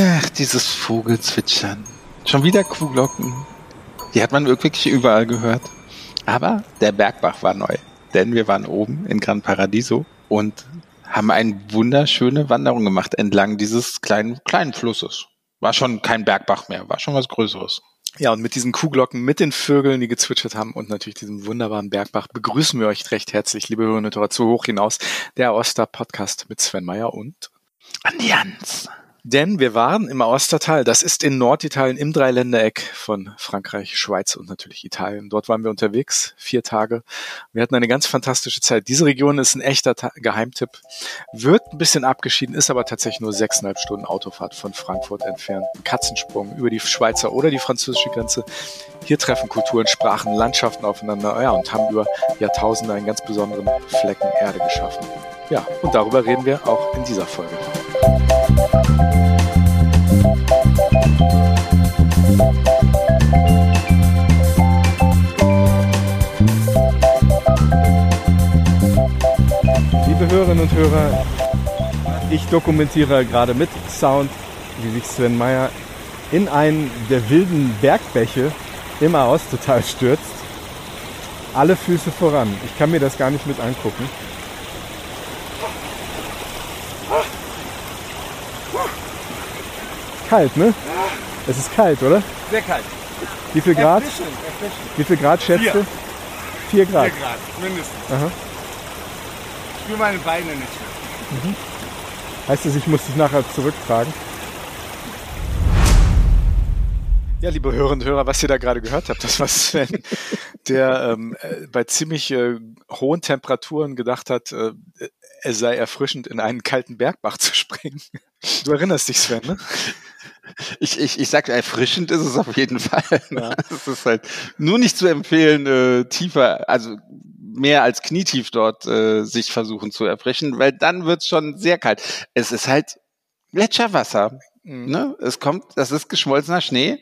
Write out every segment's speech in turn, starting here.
Ach, dieses Vogelzwitschern. Schon wieder Kuhglocken. Die hat man wirklich überall gehört. Aber der Bergbach war neu. Denn wir waren oben in Gran Paradiso und haben eine wunderschöne Wanderung gemacht entlang dieses kleinen, kleinen Flusses. War schon kein Bergbach mehr, war schon was Größeres. Ja, und mit diesen Kuhglocken, mit den Vögeln, die gezwitschert haben und natürlich diesem wunderbaren Bergbach begrüßen wir euch recht herzlich, liebe Hörerinnen und Hörer, zu Hoch hinaus, der Oster Podcast mit Sven Meyer und Andi Jans. Denn wir waren im Ostertal, das ist in Norditalien im Dreiländereck von Frankreich, Schweiz und natürlich Italien. Dort waren wir unterwegs, vier Tage. Wir hatten eine ganz fantastische Zeit. Diese Region ist ein echter Geheimtipp. Wird ein bisschen abgeschieden, ist aber tatsächlich nur sechseinhalb Stunden Autofahrt von Frankfurt entfernt. Ein Katzensprung über die Schweizer oder die französische Grenze. Hier treffen Kulturen, Sprachen, Landschaften aufeinander ja, und haben über Jahrtausende einen ganz besonderen Flecken Erde geschaffen. Ja, und darüber reden wir auch in dieser Folge. Liebe Hörerinnen und Hörer, ich dokumentiere gerade mit Sound, wie sich Sven Meyer in einen der wilden Bergbäche im Aoste total stürzt. Alle Füße voran. Ich kann mir das gar nicht mit angucken. Kalt, ne? Es ist kalt, oder? Sehr kalt. Wie viel Grad? Erfrischend, erfrischend. Wie viel Grad schätzt Vier. du? Vier Grad. 4 Grad, mindestens. Aha. Ich spüre meine Beine nicht mehr. Heißt das, ich muss dich nachher zurücktragen? Ja, liebe Hörerinnen und Hörer, was ihr da gerade gehört habt, das war Sven, der ähm, äh, bei ziemlich äh, hohen Temperaturen gedacht hat, äh, es sei erfrischend, in einen kalten Bergbach zu springen. Du erinnerst dich, Sven, ne? Ich, ich, ich sag, erfrischend ist es auf jeden Fall. Ja. Es ist halt nur nicht zu empfehlen, äh, tiefer, also mehr als knietief dort äh, sich versuchen zu erfrischen, weil dann wird's schon sehr kalt. Es ist halt Gletscherwasser. Mhm. Ne? Es kommt, das ist geschmolzener Schnee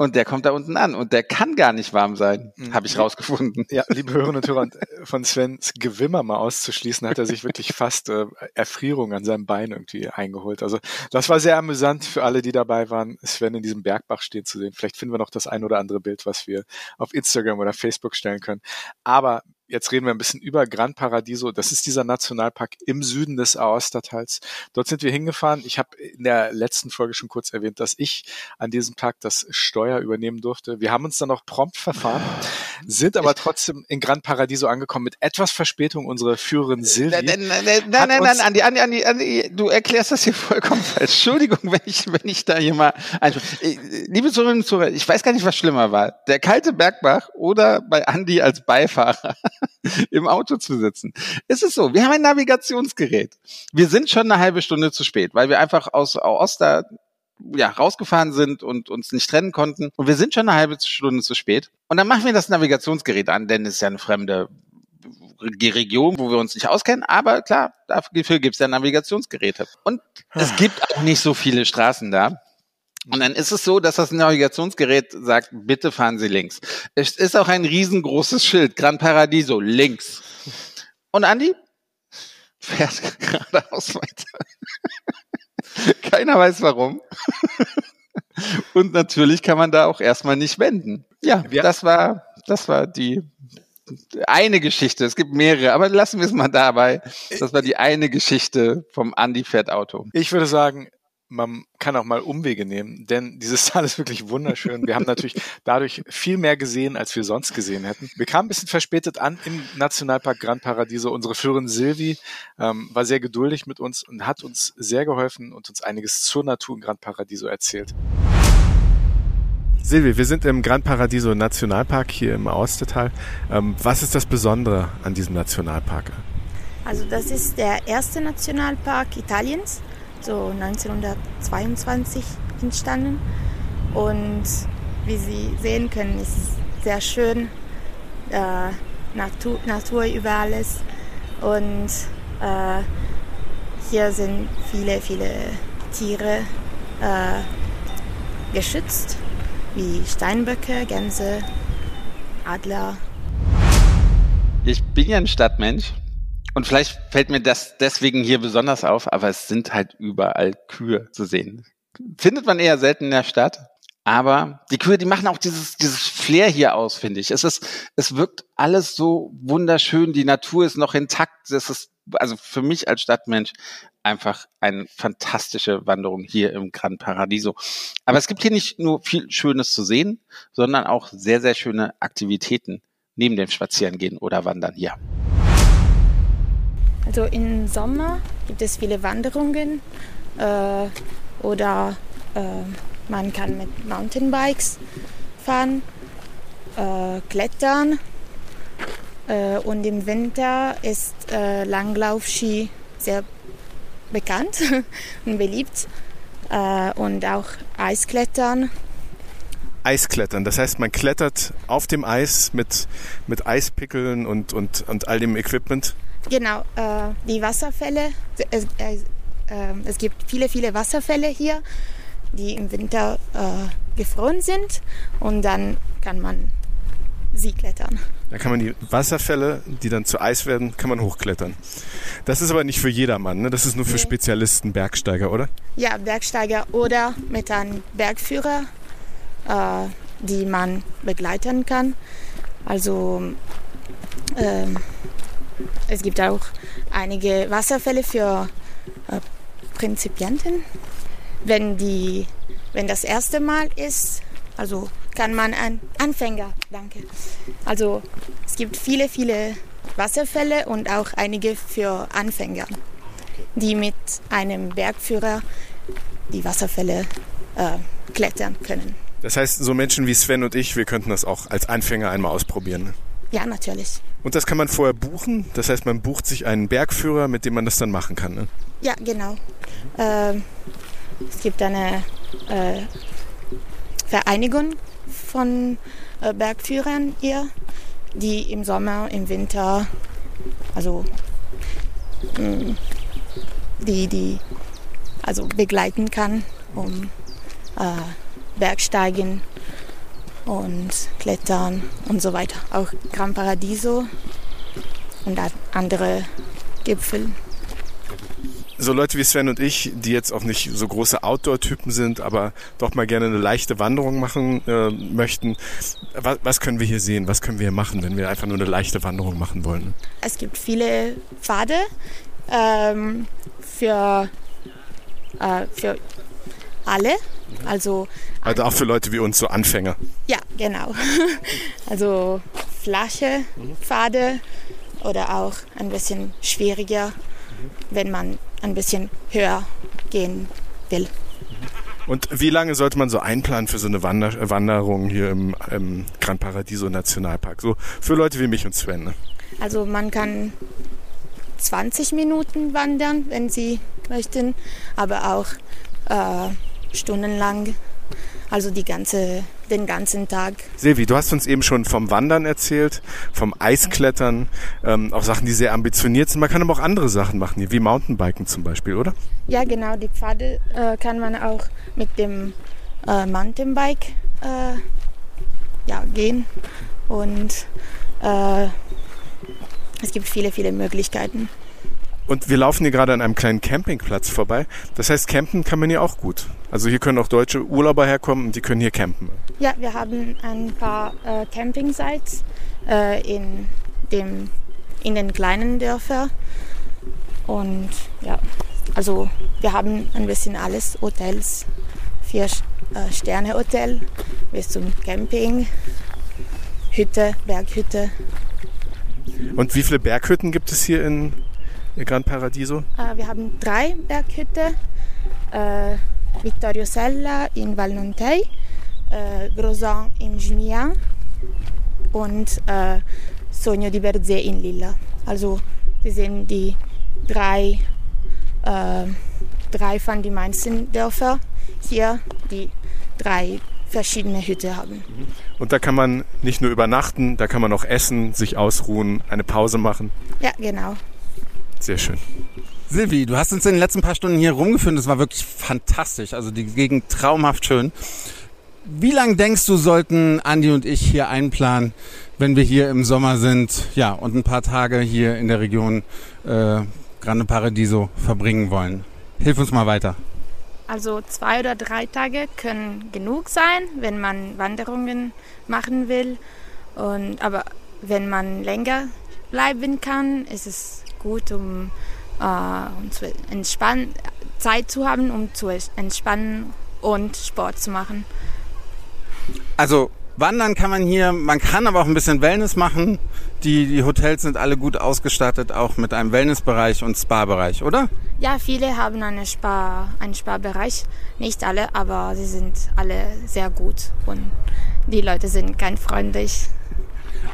und der kommt da unten an und der kann gar nicht warm sein, Mhm. habe ich rausgefunden. Ja, liebe Hörerinnen und Hörer, äh, von Svens Gewimmer mal auszuschließen, hat er sich wirklich fast äh, Erfrierung an seinem Bein irgendwie eingeholt. Also das war sehr amüsant für alle, die dabei waren, Sven in diesem Bergbach stehen zu sehen. Vielleicht finden wir noch das ein oder andere Bild, was wir auf Instagram oder Facebook stellen können. Aber jetzt reden wir ein bisschen über Gran Paradiso. Das ist dieser Nationalpark im Süden des Aostatals. Dort sind wir hingefahren. Ich habe in der letzten Folge schon kurz erwähnt, dass ich an diesem Tag das Steuer übernehmen durfte. Wir haben uns dann auch prompt verfahren, sind aber trotzdem in Gran Paradiso angekommen mit etwas Verspätung. Unsere Führerin Silvi. Nein, nein, nein, nein, nein, Andi, Andi, Andi, Andi, du erklärst das hier vollkommen falsch. Entschuldigung, wenn ich, wenn ich da hier mal. Äh, Liebe Zuhörerinnen und Zuhörer, ich weiß gar nicht, was schlimmer war. Der kalte Bergbach oder bei Andi als Beifahrer im Auto zu sitzen. Es ist so, wir haben ein Navigationsgerät. Wir sind schon eine halbe Stunde zu spät, weil wir einfach aus Oster ja, rausgefahren sind und uns nicht trennen konnten. Und wir sind schon eine halbe Stunde zu spät. Und dann machen wir das Navigationsgerät an, denn es ist ja eine fremde Region, wo wir uns nicht auskennen, aber klar, dafür gibt es ja Navigationsgeräte. Und es gibt auch nicht so viele Straßen da. Und dann ist es so, dass das Navigationsgerät sagt, bitte fahren Sie links. Es ist auch ein riesengroßes Schild, Gran Paradiso, links. Und Andi fährt geradeaus weiter. Keiner weiß warum. Und natürlich kann man da auch erstmal nicht wenden. Ja, Wir- das war, das war die eine Geschichte. Es gibt mehrere, aber lassen wir es mal dabei. Das war die eine Geschichte vom Andi Fährt Auto. Ich würde sagen, man kann auch mal Umwege nehmen, denn dieses Tal ist wirklich wunderschön. Wir haben natürlich dadurch viel mehr gesehen, als wir sonst gesehen hätten. Wir kamen ein bisschen verspätet an im Nationalpark Gran Paradiso. Unsere Führerin Silvi ähm, war sehr geduldig mit uns und hat uns sehr geholfen und uns einiges zur Natur in Gran Paradiso erzählt. Silvi, wir sind im Gran Paradiso Nationalpark hier im Austertal. Ähm, was ist das Besondere an diesem Nationalpark? Also das ist der erste Nationalpark Italiens, so 1922 entstanden. Und wie Sie sehen können, ist es sehr schön, äh, Natur, Natur über alles. Und äh, hier sind viele, viele Tiere äh, geschützt, wie Steinböcke, Gänse, Adler. Ich bin ja ein Stadtmensch und vielleicht fällt mir das deswegen hier besonders auf, aber es sind halt überall Kühe zu sehen. findet man eher selten in der Stadt. Aber die Kühe, die machen auch dieses, dieses Flair hier aus, finde ich. Es ist, es wirkt alles so wunderschön. Die Natur ist noch intakt. Das ist, also für mich als Stadtmensch einfach eine fantastische Wanderung hier im Gran Paradiso. Aber es gibt hier nicht nur viel Schönes zu sehen, sondern auch sehr, sehr schöne Aktivitäten neben dem Spazierengehen oder Wandern hier. Also im Sommer gibt es viele Wanderungen äh, oder äh, man kann mit Mountainbikes fahren, äh, klettern äh, und im Winter ist äh, Langlaufski sehr bekannt und beliebt äh, und auch Eisklettern. Eisklettern, das heißt, man klettert auf dem Eis mit, mit Eispickeln und, und, und all dem Equipment? Genau, äh, die Wasserfälle, es, äh, es, gibt viele, viele Wasserfälle hier, die im Winter äh, gefroren sind und dann kann man sie klettern. Da kann man die Wasserfälle, die dann zu Eis werden, kann man hochklettern. Das ist aber nicht für jedermann, ne? Das ist nur für nee. Spezialisten, Bergsteiger, oder? Ja, Bergsteiger oder mit einem Bergführer, äh, die man begleiten kann. Also äh, es gibt auch einige Wasserfälle für äh, Prinzipianten. Wenn, die, wenn das erste Mal ist, also kann man ein Anfänger, danke. Also es gibt viele, viele Wasserfälle und auch einige für Anfänger, die mit einem Bergführer die Wasserfälle äh, klettern können. Das heißt, so Menschen wie Sven und ich, wir könnten das auch als Anfänger einmal ausprobieren. Ne? Ja, natürlich. Und das kann man vorher buchen? Das heißt, man bucht sich einen Bergführer, mit dem man das dann machen kann, ne? Ja, genau. Ähm, es gibt eine äh, Vereinigung von äh, Bergführern hier, die im Sommer, im Winter, also mh, mm, die, die also begleiten kann, um äh, Bergsteigen und Klettern und so weiter. Auch Gran Paradiso und andere Gipfel so Leute wie Sven und ich, die jetzt auch nicht so große Outdoor-Typen sind, aber doch mal gerne eine leichte Wanderung machen äh, möchten, was, was, können wir hier sehen? Was können wir hier machen, wenn wir einfach nur eine leichte Wanderung machen wollen? Es gibt viele Pfade ähm, für, äh, für alle. Also, also auch für Leute wie uns, so Anfänger. Ja, genau. Also flache Pfade oder auch ein bisschen schwieriger, wenn man ein bisschen höher gehen will. Und wie lange sollte man so einplanen für so eine Wander Wanderung hier im, im Gran Paradiso Nationalpark? So für Leute wie mich und Sven. Ne? Also man kann 20 Minuten wandern, wenn Sie möchten, aber auch äh, stundenlang also die ganze, den ganzen Tag. Silvi, du hast uns eben schon vom Wandern erzählt, vom Eisklettern, ähm, auch Sachen, die sehr ambitioniert sind. Man kann aber auch andere Sachen machen, wie Mountainbiken zum Beispiel, oder? Ja, genau. Die Pfade äh, kann man auch mit dem äh, Mountainbike äh, ja, gehen. Und äh, es gibt viele, viele Möglichkeiten. Und wir laufen hier gerade an einem kleinen Campingplatz vorbei. Das heißt, campen kann man hier auch gut. Also hier können auch deutsche Urlauber herkommen und die können hier campen. Ja, wir haben ein paar äh, Campingsites äh, in, dem, in den kleinen Dörfern. Und ja, also wir haben ein bisschen alles. Hotels, vier äh, Sterne Hotel bis zum Camping, Hütte, Berghütte. Und wie viele Berghütten gibt es hier in Gran Paradiso? Uh, wir haben drei Berghütten. Uh, Vittorio Sella in Val Nontei, uh, Grosan in Gimian und uh, Sogno di Berzé in Lilla. Also wir sind die drei, drei von den meisten Dörfer hier, die drei verschiedene Hütte haben. Und da kann man nicht nur übernachten, da kann man auch essen, sich ausruhen, eine Pause machen. Ja, genau. Sehr schön. Silvi, du hast uns in den letzten paar Stunden hier rumgeführt. Das war wirklich fantastisch. Also die Gegend traumhaft schön. Wie lange denkst du, sollten Andi und ich hier einplanen, wenn wir hier im Sommer sind, ja, und ein paar Tage hier in der Region äh, Grande Paradiso verbringen wollen? Hilf uns mal weiter. Also zwei oder drei Tage können genug sein, wenn man Wanderungen machen will. Und, aber wenn man länger bleiben kann, ist es gut, um, äh, um zu entspannen, Zeit zu haben, um zu entspannen und Sport zu machen. Also wandern kann man hier, man kann aber auch ein bisschen Wellness machen. Die, die Hotels sind alle gut ausgestattet, auch mit einem Wellnessbereich und Spa-Bereich, oder? Ja, viele haben eine Spa, einen Spa-Bereich. Nicht alle, aber sie sind alle sehr gut und die Leute sind ganz freundlich.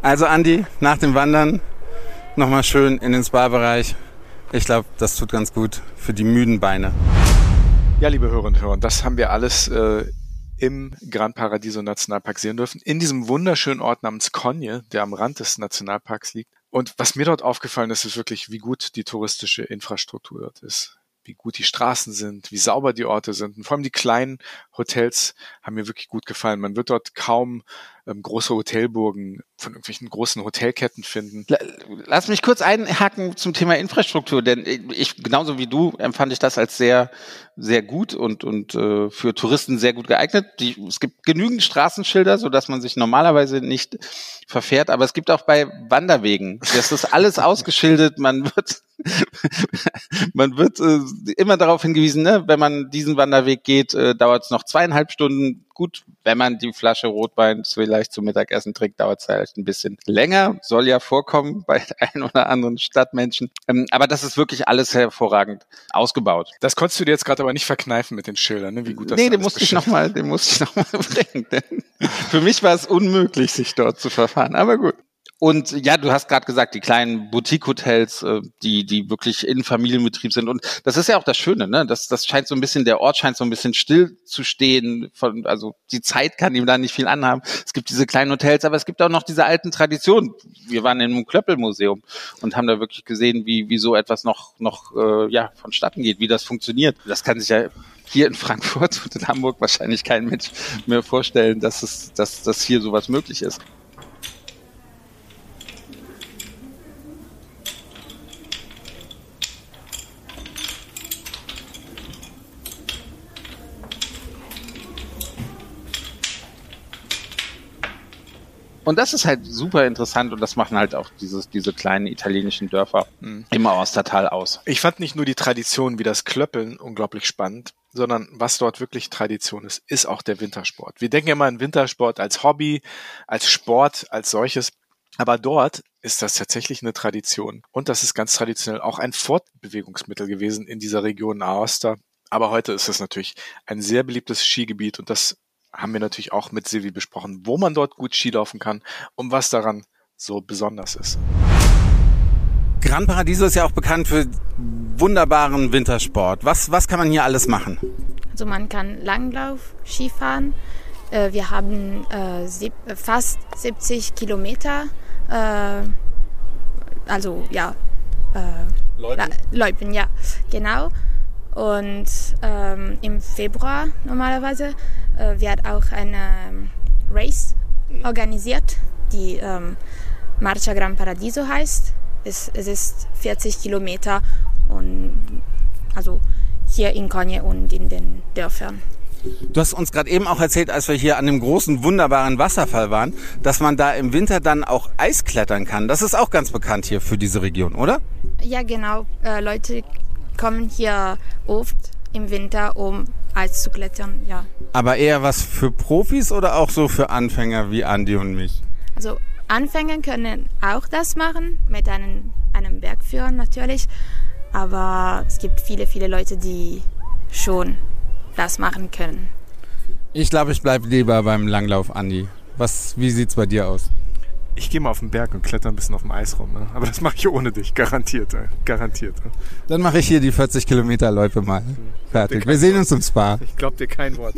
Also Andi, nach dem Wandern nochmal schön in den Spa-Bereich. Ich glaube, das tut ganz gut für die müden Beine. Ja, liebe Hörerinnen und Hörer, das haben wir alles äh, im Gran Paradiso Nationalpark sehen dürfen. In diesem wunderschönen Ort namens Konje, der am Rand des Nationalparks liegt. Und was mir dort aufgefallen ist, ist wirklich, wie gut die touristische Infrastruktur dort ist. Wie gut die Straßen sind, wie sauber die Orte sind. Und vor allem die kleinen Hotels haben mir wirklich gut gefallen. Man wird dort kaum ähm, große Hotelburgen von irgendwelchen großen Hotelketten finden. Lass mich kurz einhaken zum Thema Infrastruktur, denn ich genauso wie du empfand ich das als sehr sehr gut und und äh, für Touristen sehr gut geeignet. Die, es gibt genügend Straßenschilder, so dass man sich normalerweise nicht verfährt, aber es gibt auch bei Wanderwegen, das ist alles ausgeschildert. Man wird man wird äh, immer darauf hingewiesen, ne, wenn man diesen Wanderweg geht, äh, dauert es noch zweieinhalb Stunden. Gut, wenn man die Flasche Rotwein vielleicht zum Mittagessen trinkt, dauert es vielleicht ein bisschen länger. Soll ja vorkommen bei ein oder anderen Stadtmenschen. Ähm, aber das ist wirklich alles hervorragend ausgebaut. Das konntest du dir jetzt gerade aber nicht verkneifen mit den Schildern, ne? wie gut das Nee, den musste ich noch mal, den musste ich noch mal bringen. Denn für mich war es unmöglich, sich dort zu verfahren. Aber gut. Und ja, du hast gerade gesagt, die kleinen Boutique-Hotels, äh, die, die wirklich in Familienbetrieb sind. Und das ist ja auch das Schöne, ne? Das, das scheint so ein bisschen, der Ort scheint so ein bisschen still zu stehen. Von, also die Zeit kann ihm da nicht viel anhaben. Es gibt diese kleinen Hotels, aber es gibt auch noch diese alten Traditionen. Wir waren in einem Klöppelmuseum und haben da wirklich gesehen, wie, wie so etwas noch, noch äh, ja, vonstatten geht, wie das funktioniert. Das kann sich ja hier in Frankfurt und in Hamburg wahrscheinlich kein Mensch mehr vorstellen, dass es, dass, dass hier sowas möglich ist. Und das ist halt super interessant und das machen halt auch dieses, diese kleinen italienischen Dörfer mhm. im Austertal aus. Ich fand nicht nur die Tradition wie das Klöppeln unglaublich spannend, sondern was dort wirklich Tradition ist, ist auch der Wintersport. Wir denken immer an Wintersport als Hobby, als Sport, als solches. Aber dort ist das tatsächlich eine Tradition. Und das ist ganz traditionell auch ein Fortbewegungsmittel gewesen in dieser Region Aosta. Aber heute ist es natürlich ein sehr beliebtes Skigebiet und das haben wir natürlich auch mit Silvi besprochen, wo man dort gut Skilaufen kann und was daran so besonders ist. Gran Paradiso ist ja auch bekannt für wunderbaren Wintersport. Was, was kann man hier alles machen? Also man kann Langlauf, Skifahren. Äh, wir haben äh, fast 70 Kilometer. Äh, also ja. Leupen. Leupen, ja, genau. Und ähm, im Februar normalerweise äh, wird auch eine ähm, Race organisiert, die ähm, Marcia Gran Paradiso heißt. Es, es ist 40 Kilometer und also hier in Konje und in den Dörfern. Du hast uns gerade eben auch erzählt, als wir hier an dem großen, wunderbaren Wasserfall waren, dass man da im Winter dann auch Eis klettern kann. Das ist auch ganz bekannt hier für diese Region, oder? Ja, genau. Äh, Leute kommen hier oft im Winter, um Eis zu klettern, ja. Aber eher was für Profis oder auch so für Anfänger wie Andi und mich? Also Anfänger können auch das machen, mit einem, einem Bergführer natürlich. Aber es gibt viele, viele Leute, die schon das machen können. Ich glaube, ich bleibe lieber beim Langlauf, Andi. Was, wie sieht's bei dir aus? Ich gehe mal auf den Berg und kletter ein bisschen auf dem Eis rum. Ne? Aber das mache ich ohne dich, garantiert. Äh, garantiert. Äh. Dann mache ich hier die 40 Kilometer Läufe mal. Fertig. Wir sehen uns im Spa. Ich glaube dir kein Wort.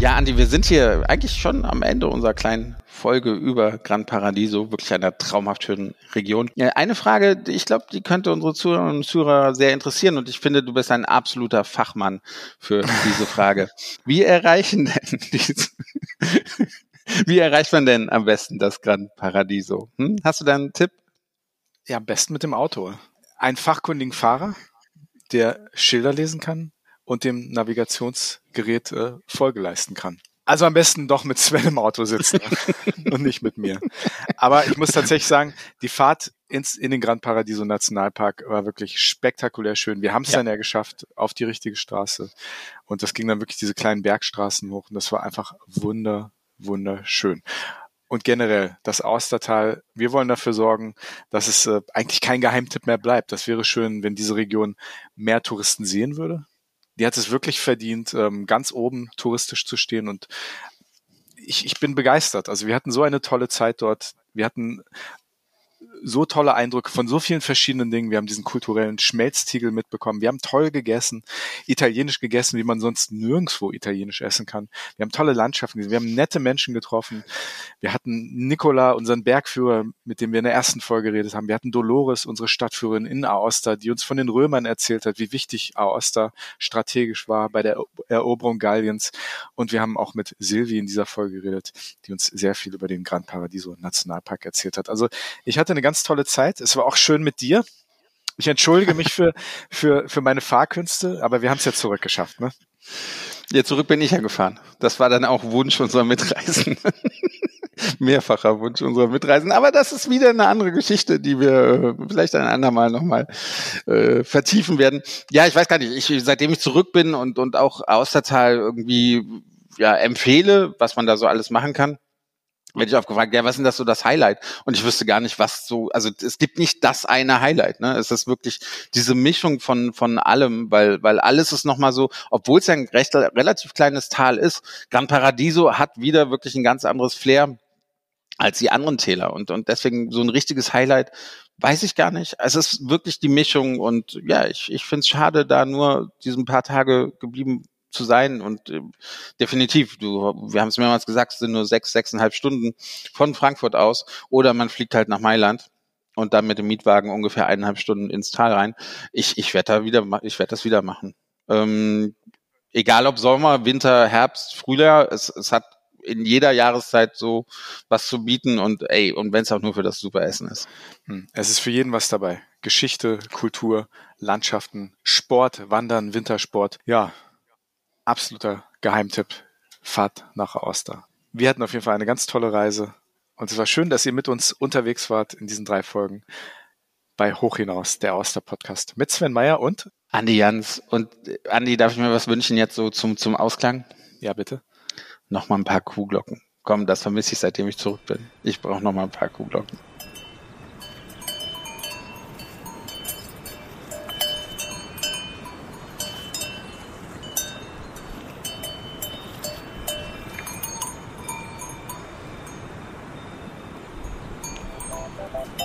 Ja, Andi, wir sind hier eigentlich schon am Ende unserer kleinen Folge über Gran Paradiso, wirklich einer traumhaft schönen Region. Eine Frage, ich glaube, die könnte unsere Zuhörerinnen und Zuhörer sehr interessieren und ich finde, du bist ein absoluter Fachmann für diese Frage. Wie erreichen denn diese, wie erreicht man denn am besten das Gran Paradiso? Hm? Hast du da einen Tipp? Ja, am besten mit dem Auto. Einen fachkundigen Fahrer, der Schilder lesen kann und dem Navigationsgerät äh, Folge leisten kann. Also am besten doch mit Sven im Auto sitzen und nicht mit mir. Aber ich muss tatsächlich sagen, die Fahrt ins, in den Grand Paradiso Nationalpark war wirklich spektakulär schön. Wir haben es ja. dann ja geschafft auf die richtige Straße. Und das ging dann wirklich diese kleinen Bergstraßen hoch. Und das war einfach wunder, wunderschön. Und generell das Austertal, wir wollen dafür sorgen, dass es äh, eigentlich kein Geheimtipp mehr bleibt. Das wäre schön, wenn diese Region mehr Touristen sehen würde die hat es wirklich verdient, ähm, ganz oben touristisch zu stehen und ich, ich bin begeistert. Also wir hatten so eine tolle Zeit dort. Wir hatten so tolle Eindrücke von so vielen verschiedenen Dingen. Wir haben diesen kulturellen Schmelztiegel mitbekommen. Wir haben toll gegessen, italienisch gegessen, wie man sonst nirgendwo italienisch essen kann. Wir haben tolle Landschaften gesehen. Wir haben nette Menschen getroffen. Wir hatten Nicola, unseren Bergführer, mit dem wir in der ersten Folge geredet haben. Wir hatten Dolores, unsere Stadtführerin in Aosta, die uns von den Römern erzählt hat, wie wichtig Aosta strategisch war bei der Eroberung Galliens. Und wir haben auch mit Silvi in dieser Folge geredet, die uns sehr viel über den Gran Paradiso Nationalpark erzählt hat. Also ich hatte eine ganz tolle Zeit. Es war auch schön mit dir. Ich entschuldige mich für, für, für meine Fahrkünste, aber wir haben es ja zurückgeschafft, ne? Ja, zurück bin ich ja gefahren. Das war dann auch Wunsch unserer Mitreisen. Mehrfacher Wunsch unserer Mitreisen. Aber das ist wieder eine andere Geschichte, die wir äh, vielleicht ein andermal nochmal äh, vertiefen werden. Ja, ich weiß gar nicht. Ich, seitdem ich zurück bin und, und auch Austertal irgendwie ja, empfehle, was man da so alles machen kann, werde ich aufgefragt, ja, was ist denn das so das Highlight? Und ich wüsste gar nicht, was so, also es gibt nicht das eine Highlight, ne? Es ist wirklich diese Mischung von, von allem, weil, weil alles ist nochmal so, obwohl es ja ein recht, relativ kleines Tal ist, Gran Paradiso hat wieder wirklich ein ganz anderes Flair als die anderen Täler und, und deswegen so ein richtiges Highlight weiß ich gar nicht. Es ist wirklich die Mischung und ja, ich, ich finde es schade, da nur diesen paar Tage geblieben zu sein und äh, definitiv, du, wir haben es mehrmals gesagt, es sind nur sechs, sechseinhalb Stunden von Frankfurt aus oder man fliegt halt nach Mailand und dann mit dem Mietwagen ungefähr eineinhalb Stunden ins Tal rein. Ich, ich werde da wieder, ich werde das wieder machen. Ähm, egal ob Sommer, Winter, Herbst, Frühjahr, es, es hat in jeder Jahreszeit so was zu bieten und ey, und wenn es auch nur für das super Essen ist. Hm, es ist für jeden was dabei. Geschichte, Kultur, Landschaften, Sport, Wandern, Wintersport. Ja, absoluter Geheimtipp. Fahrt nach Aosta. Wir hatten auf jeden Fall eine ganz tolle Reise. Und es war schön, dass ihr mit uns unterwegs wart in diesen drei Folgen bei Hoch hinaus, der Aosta Podcast mit Sven Meyer und Andi Jans. Und äh, Andi, darf ich mir was wünschen jetzt so zum, zum Ausklang? Ja, bitte. Nochmal ein paar Kuhglocken. Komm, das vermisse ich, seitdem ich zurück bin. Ich brauche nochmal ein paar Kuhglocken. Thank